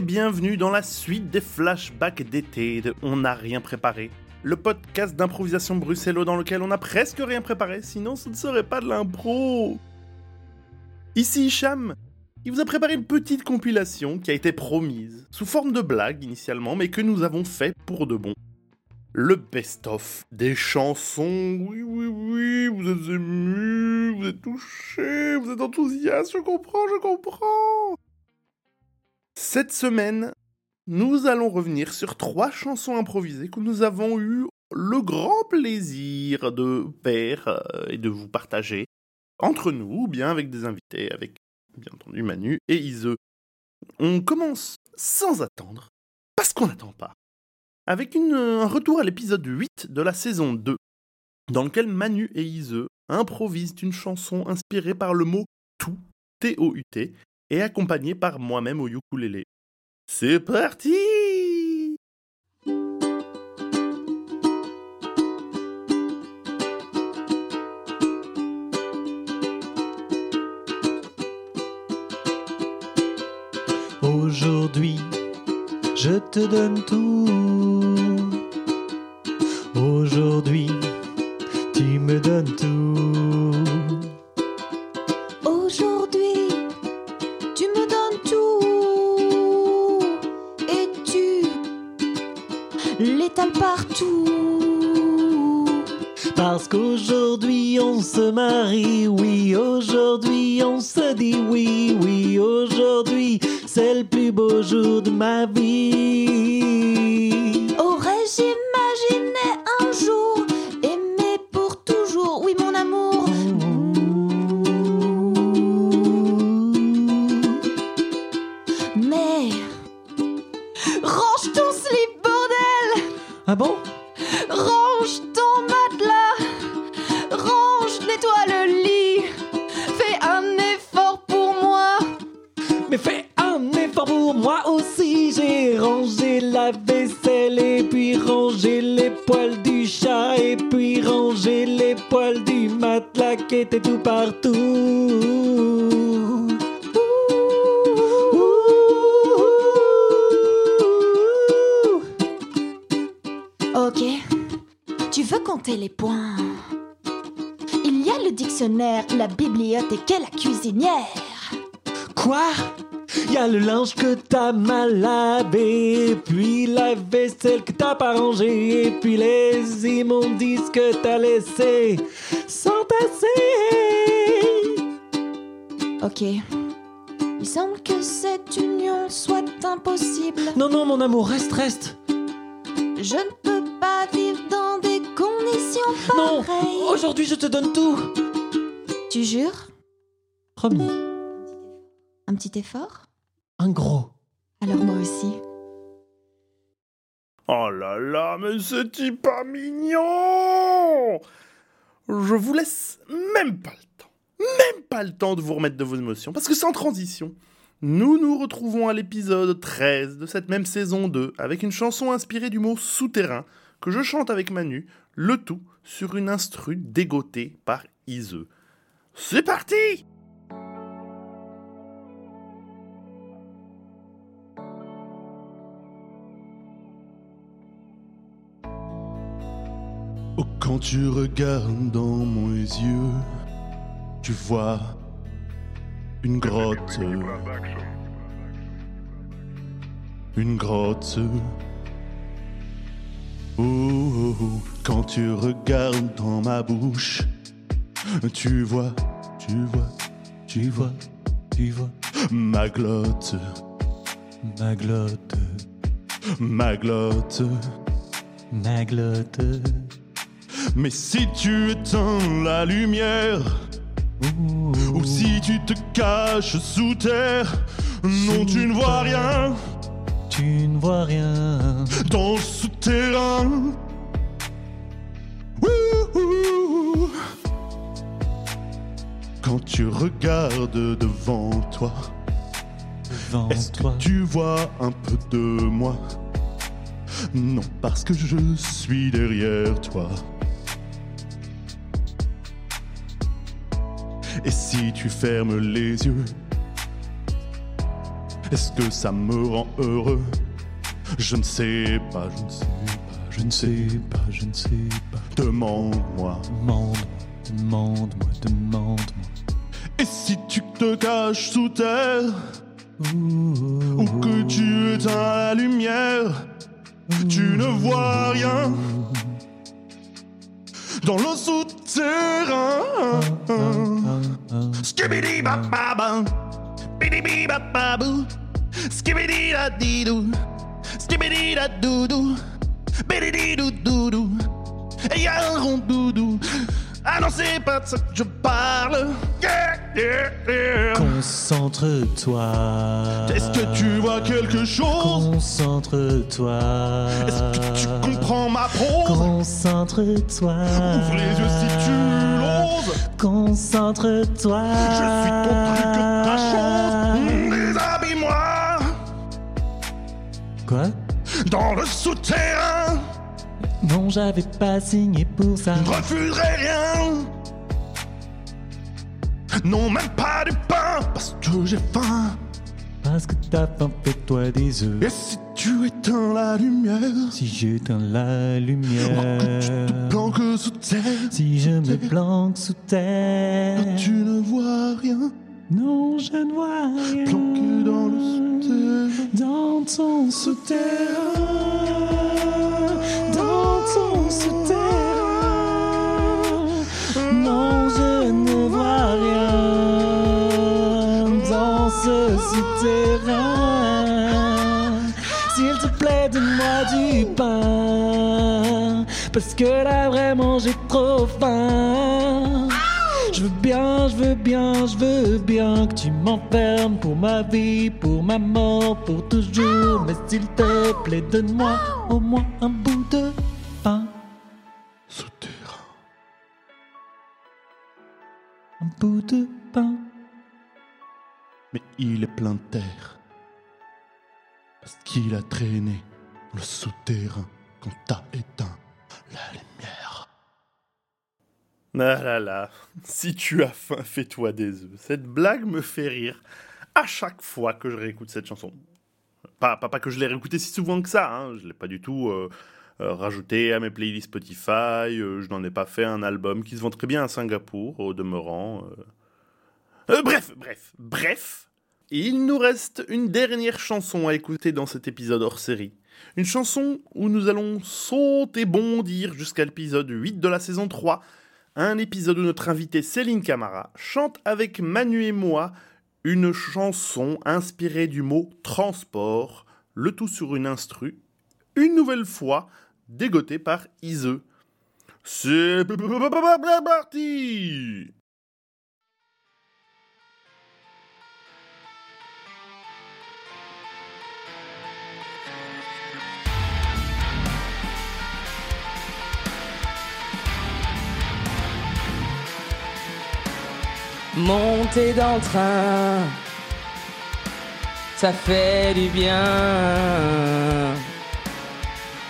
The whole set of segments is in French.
bienvenue dans la suite des flashbacks d'été de On n'a rien préparé. Le podcast d'improvisation bruxellois dans lequel on n'a presque rien préparé, sinon ce ne serait pas de l'impro. Ici Hicham, il vous a préparé une petite compilation qui a été promise, sous forme de blague initialement, mais que nous avons fait pour de bon. Le best-of des chansons. Oui, oui, oui, vous êtes ému, vous êtes touché, vous êtes enthousiaste, je comprends, je comprends. Cette semaine, nous allons revenir sur trois chansons improvisées que nous avons eu le grand plaisir de faire euh, et de vous partager entre nous, ou bien avec des invités, avec bien entendu Manu et Ise. On commence sans attendre, parce qu'on n'attend pas, avec un retour à l'épisode 8 de la saison 2, dans lequel Manu et Ise improvisent une chanson inspirée par le mot tout, T-O-U-T, et accompagné par moi-même au ukulélé. C'est parti Aujourd'hui, je te donne tout. Aujourd'hui, tu me donnes tout. L'étales partout. Parce qu'aujourd'hui on se marie, oui, aujourd'hui on se dit oui, oui, aujourd'hui c'est le plus beau jour de ma vie. Qui étaient tout partout. Ouh. Ok. Tu veux compter les points? Il y a le dictionnaire, la bibliothèque et la cuisinière. Quoi? Y a le linge que t'as mal lavé, puis la vaisselle que t'as pas rangée, et puis les immondices que t'as laissés s'entasser. Ok. Il semble que cette union soit impossible. Non, non, mon amour, reste, reste. Je ne peux pas vivre dans des conditions Non, pareilles. aujourd'hui je te donne tout. Tu jures? Promis, Un petit effort? Un gros. Alors moi aussi. Oh là là, mais c'est pas mignon. Je vous laisse même pas le temps, même pas le temps de vous remettre de vos émotions, parce que sans transition, nous nous retrouvons à l'épisode 13 de cette même saison 2, avec une chanson inspirée du mot souterrain, que je chante avec Manu, le tout sur une instru dégotée par Ise. C'est parti quand tu regardes dans mes yeux, tu vois une grotte. Une grotte. Oh, oh, oh, quand tu regardes dans ma bouche, tu vois, tu vois, tu vois, tu vois ma glotte. Ma glotte. Ma glotte. Ma glotte. Mais si tu éteins la lumière, ou si tu te caches sous terre, non, tu ne vois rien Tu ne vois rien. dans le souterrain. Ouh. Quand tu regardes devant toi, Devant est-ce que toi. tu vois un peu de moi? Non, parce que je suis derrière toi. Et si tu fermes les yeux, Est-ce que ça me rend heureux? Je ne sais pas, je ne sais pas, je ne sais pas, je ne sais pas. Demande-moi. Demande-moi, demande-moi, demande-moi. Et si tu te caches sous terre Ou que tu éteins la lumière Tu ne vois rien Dans le souterrain Skibidi bababa Bidi bababou Skibidi da didou Skibidi da doudou Bidi doudou Et y'a un rond doudou Ah non c'est pas de ça que je parle. Yeah, yeah, yeah. Concentre-toi. Est-ce que tu vois quelque chose? Concentre-toi. Est-ce que tu prose Concentre-toi. Ouvre les yeux si tu l'oses. Concentre-toi. Je suis ton truc, ta chose Mm, Déshabille-moi Quoi? Dans le souterrain. Non, j'avais pas signé pour ça. Je refuserai rien. Non, même pas du pain Parce que j'ai faim Parce que t'as faim, fais-toi des œufs. Et si tu éteins la lumière? Si j'éteins la Que tu te lumière. planques sous terre Si je me planque sous terre. Tu ne vois rien Non, je ne vois rien. Planqué dans le souterrain Dans ton souterrain. Dans ton souterrain. Ce. S'il te plaît, donne-moi du pain. Parce que là, vraiment, j'ai trop faim. Je veux bien, je veux bien, je veux bien que tu m'enfermes pour ma vie, pour ma mort, pour toujours. Mais s'il te plaît, donne-moi au moins un bout de pain. Souterrain Un bout de pain. Il est plein de terre. Parce qu'il a traîné le souterrain quand t'as éteint la lumière. Ah là là, si tu as faim, fais-toi des œufs. Cette blague me fait rire à chaque fois que je réécoute cette chanson. Pas, pas, pas que je l'ai réécoutée si souvent que ça, hein. je l'ai pas du tout euh, euh, rajouté à mes playlists Spotify, euh, je n'en ai pas fait un album qui se vend très bien à Singapour, au demeurant. Euh. Bref, bref, bref. Il nous reste une dernière chanson à écouter dans cet épisode hors série. Une chanson où nous allons sauter bondir jusqu'à l'épisode 8 de la saison 3, un épisode où notre invitée Céline Camara chante avec Manu et moi une chanson inspirée du mot transport, le tout sur une instru, une nouvelle fois dégotée par Ise. C'est parti Monter dans le train, ça fait du bien.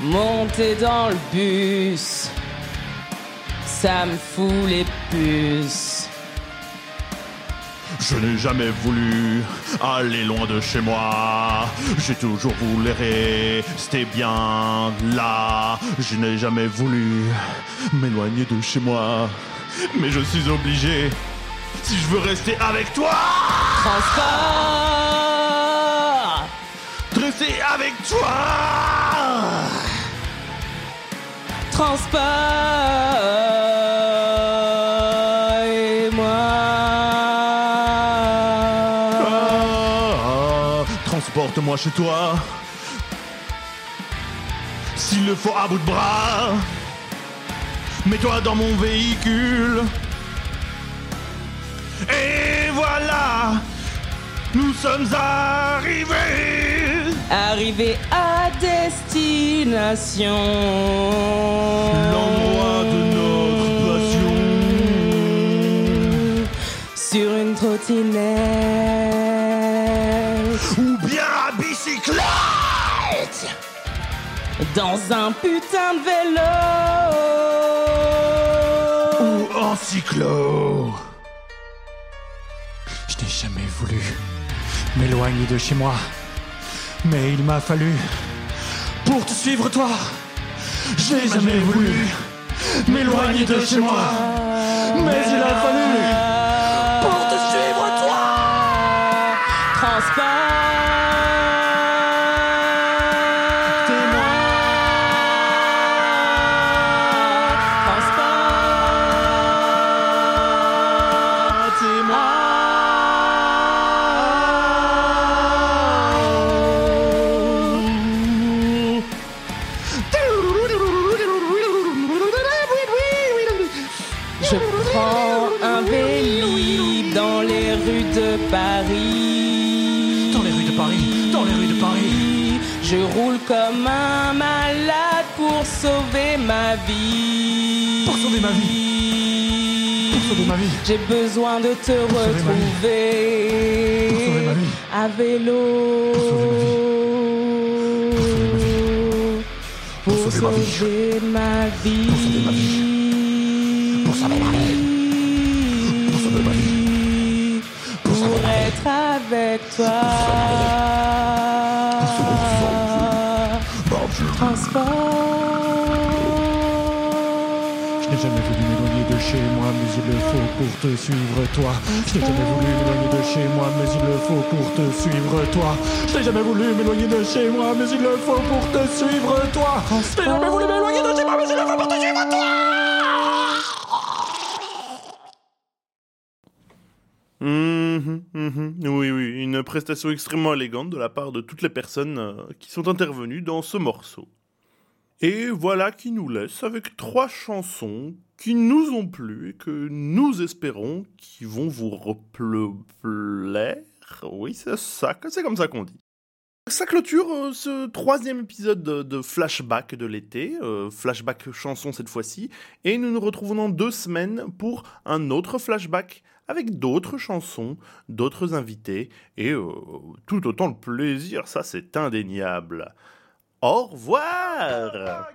Monter dans le bus, ça me fout les puces. Je n'ai jamais voulu aller loin de chez moi. J'ai toujours voulu rester bien là. Je n'ai jamais voulu m'éloigner de chez moi. Mais je suis obligé si je veux rester avec toi. Transport, Rester avec toi. transport et moi. Ah, Transporte-moi chez toi. S'il le faut à bout de bras. Mets-toi dans mon véhicule. Et voilà, nous sommes arrivés. Arrivé à destination. L'endroit de notre passion. Sur une trottinette. Ou bien à bicyclette. Dans un putain de vélo. Ou en cyclo. Jamais voulu m'éloigner de chez moi. Mais il m'a fallu, pour te suivre toi, j'ai jamais voulu m'éloigner de chez moi. Mais il a fallu, rues de Paris. Dans les rues de Paris, dans les rues de Paris. Je roule comme un malade pour sauver ma vie. Pour sauver ma vie. Pour sauver ma vie. J'ai besoin de te retrouver. Pour sauver ma vie. À vélo. Pour sauver ma vie. sauver ma vie. Pour sauver ma vie. Pour sauver ma vie. Avec toi. Transport. Je n'ai jamais voulu m'éloigner de chez moi, mais il le faut pour te suivre toi. Je n'ai jamais voulu m'éloigner de chez moi, mais il le faut pour te suivre toi. Je n'ai jamais voulu m'éloigner de chez moi, mais il le faut pour te suivre toi. Je n'ai jamais voulu m'éloigner de chez moi, mais il le faut pour te suivre toi. Mhm. Oui, oui, une prestation extrêmement élégante de la part de toutes les personnes euh, qui sont intervenues dans ce morceau. Et voilà qui nous laisse avec trois chansons qui nous ont plu et que nous espérons qui vont vous plaire. Oui, c'est ça, c'est comme ça qu'on dit. Ça clôture euh, ce troisième épisode de, de Flashback de l'été, euh, Flashback chanson cette fois-ci, et nous nous retrouvons dans deux semaines pour un autre Flashback avec d'autres chansons, d'autres invités, et euh, tout autant de plaisir, ça c'est indéniable. Au revoir